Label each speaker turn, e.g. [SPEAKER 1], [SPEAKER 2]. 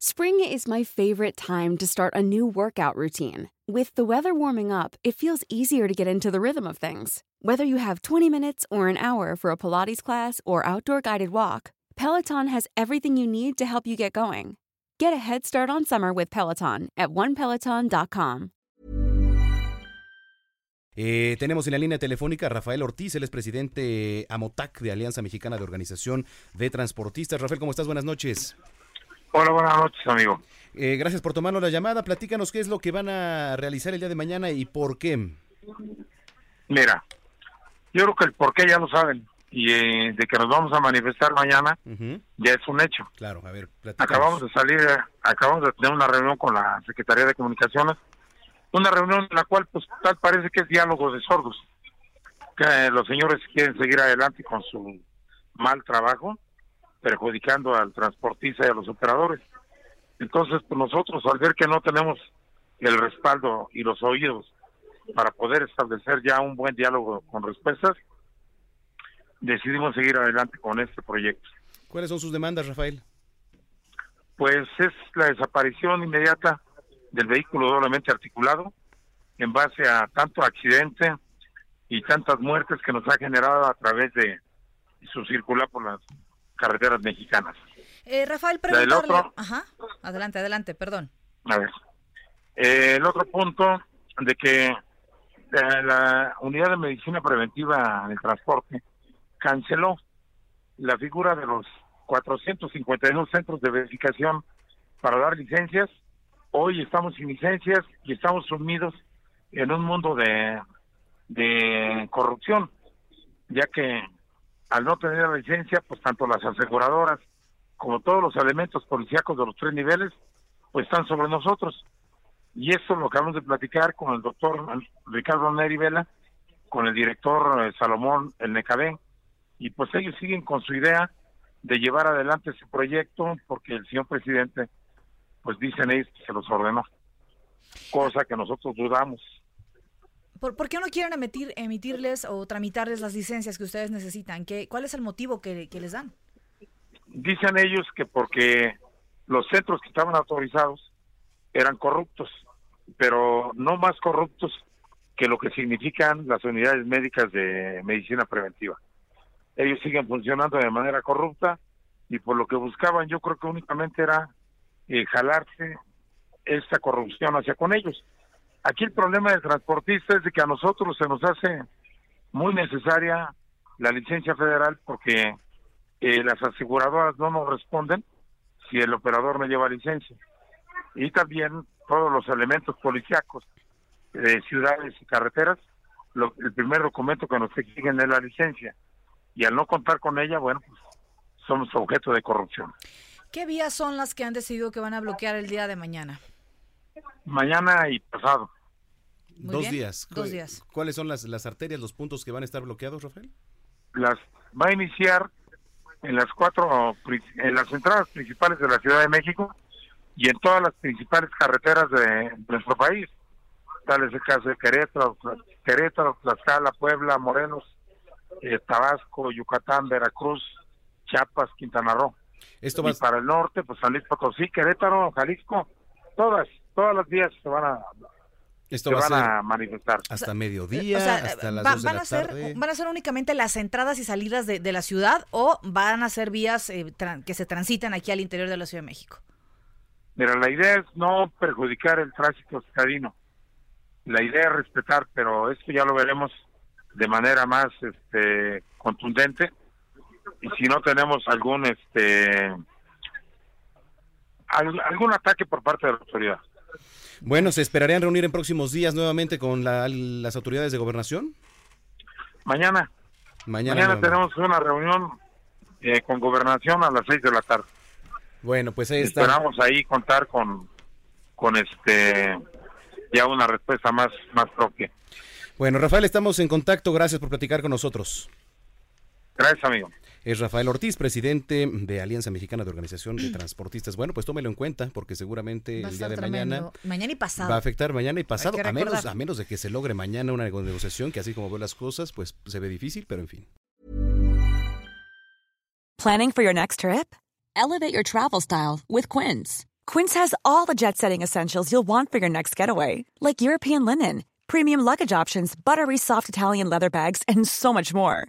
[SPEAKER 1] Spring is my favorite time to start a new workout routine. With the weather warming up, it feels easier to get into the rhythm of things. Whether you have 20 minutes or an hour for a Pilates class or outdoor guided walk, Peloton has everything you need to help you get going. Get a head start on summer with Peloton at onepeloton.com.
[SPEAKER 2] Eh, tenemos en la línea telefónica Rafael Ortiz, es presidente AMOTAC de Alianza Mexicana de Organización de Transportistas. Rafael, ¿cómo estás? Buenas noches.
[SPEAKER 3] Hola, buenas noches, amigo.
[SPEAKER 2] Eh, gracias por tomarnos la llamada. Platícanos qué es lo que van a realizar el día de mañana y por qué.
[SPEAKER 3] Mira, yo creo que el por qué ya lo saben. Y eh, de que nos vamos a manifestar mañana ya es un hecho.
[SPEAKER 2] Claro, a ver, platícanos.
[SPEAKER 3] Acabamos de salir, eh, acabamos de tener una reunión con la Secretaría de Comunicaciones. Una reunión en la cual, pues, tal parece que es diálogo de sordos. Que eh, los señores quieren seguir adelante con su mal trabajo, perjudicando al transportista y a los operadores. Entonces, pues nosotros, al ver que no tenemos el respaldo y los oídos para poder establecer ya un buen diálogo con respuestas, decidimos seguir adelante con este proyecto.
[SPEAKER 2] ¿Cuáles son sus demandas, Rafael?
[SPEAKER 3] Pues es la desaparición inmediata del vehículo doblemente articulado en base a tanto accidente y tantas muertes que nos ha generado a través de su circular por las carreteras mexicanas.
[SPEAKER 4] Eh, Rafael,
[SPEAKER 3] La del
[SPEAKER 4] preguntarle...
[SPEAKER 3] otro.
[SPEAKER 4] Ajá, adelante, adelante, perdón.
[SPEAKER 3] A ver. Eh, el otro punto de que eh, la unidad de medicina preventiva en el transporte canceló la figura de los 452 centros de verificación para dar licencias. Hoy estamos sin licencias y estamos sumidos en un mundo de, de corrupción, ya que al no tener la licencia, pues tanto las aseguradoras como todos los elementos policíacos de los tres niveles, pues están sobre nosotros. Y esto lo acabamos de platicar con el doctor Ricardo Neri Vela, con el director eh, Salomón El Necabé, y pues ellos siguen con su idea de llevar adelante ese proyecto porque el señor presidente, pues dicen ellos que se los ordenó, cosa que nosotros dudamos.
[SPEAKER 4] ¿Por, qué no quieren emitir, emitirles o tramitarles las licencias que ustedes necesitan? ¿Qué, ¿Cuál es el motivo que, que les dan?
[SPEAKER 3] Dicen ellos que porque los centros que estaban autorizados eran corruptos, pero no más corruptos que lo que significan las unidades médicas de medicina preventiva. Ellos siguen funcionando de manera corrupta y por lo que buscaban yo creo que únicamente era eh, jalarse esta corrupción hacia con ellos. Aquí el problema del transportista es de que a nosotros se nos hace muy necesaria la licencia federal porque eh, las aseguradoras no nos responden si el operador no lleva licencia. Y también todos los elementos policíacos de ciudades y carreteras, lo- el primer documento que nos exigen es la licencia. Y al no contar con ella, bueno, pues somos objeto de corrupción.
[SPEAKER 4] ¿Qué vías son las que han decidido que van a bloquear el día de mañana?
[SPEAKER 3] Mañana y pasado.
[SPEAKER 4] Muy
[SPEAKER 2] Dos
[SPEAKER 4] bien,
[SPEAKER 2] días.
[SPEAKER 4] dos
[SPEAKER 2] ¿Cu-
[SPEAKER 4] días.
[SPEAKER 2] ¿Cuáles son las, las arterias, los puntos que van a estar bloqueados, Rafael?
[SPEAKER 3] las va a iniciar en las cuatro en las entradas principales de la Ciudad de México y en todas las principales carreteras de nuestro país tal es el caso de Querétaro, Querétaro, Tlaxcala, Puebla, Morelos, eh, Tabasco, Yucatán, Veracruz, Chiapas, Quintana Roo.
[SPEAKER 2] Esto va
[SPEAKER 3] Y para el norte, pues San Luis Potosí, Querétaro, Jalisco, todas, todas las vías se van a,
[SPEAKER 2] esto
[SPEAKER 3] se
[SPEAKER 2] va a
[SPEAKER 3] van
[SPEAKER 2] ser
[SPEAKER 3] a manifestar.
[SPEAKER 2] hasta mediodía,
[SPEAKER 4] o sea,
[SPEAKER 2] hasta las
[SPEAKER 4] va-
[SPEAKER 2] dos de
[SPEAKER 4] van,
[SPEAKER 2] la
[SPEAKER 4] a ser,
[SPEAKER 2] tarde.
[SPEAKER 4] ¿Van a ser únicamente las entradas y salidas de, de la ciudad o van a ser vías eh, tran- que se transitan aquí al interior de la Ciudad de México?
[SPEAKER 3] Mira, la idea es no perjudicar el tránsito citadino. La idea es respetar, pero esto ya lo veremos de manera más este, contundente. Y si no tenemos algún este algún ataque por parte de la autoridad.
[SPEAKER 2] Bueno, ¿se esperarían reunir en próximos días nuevamente con la- las autoridades de gobernación?
[SPEAKER 3] Mañana,
[SPEAKER 2] Mañana.
[SPEAKER 3] tenemos una reunión eh, con gobernación a las seis de la tarde.
[SPEAKER 2] Bueno, pues ahí está.
[SPEAKER 3] Esperamos ahí contar con con este ya una respuesta más más propia.
[SPEAKER 2] Bueno, Rafael, estamos en contacto. Gracias por platicar con nosotros.
[SPEAKER 3] Gracias, amigo.
[SPEAKER 2] Es Rafael Ortiz, presidente de Alianza Mexicana de Organización de Transportistas. Bueno, pues tómelo en cuenta porque seguramente
[SPEAKER 4] Va
[SPEAKER 2] el día de mañana
[SPEAKER 4] tremendo. Mañana y pasado.
[SPEAKER 2] va a afectar mañana y pasado, a menos, a menos de que se logre mañana una negociación que así como veo las cosas, pues se ve difícil, pero en fin.
[SPEAKER 5] Planning for your next trip? Elevate your travel style with Quince. Quince has all the jet setting essentials you'll want for your next getaway, like European linen, premium luggage options, buttery soft Italian leather bags, and so much more.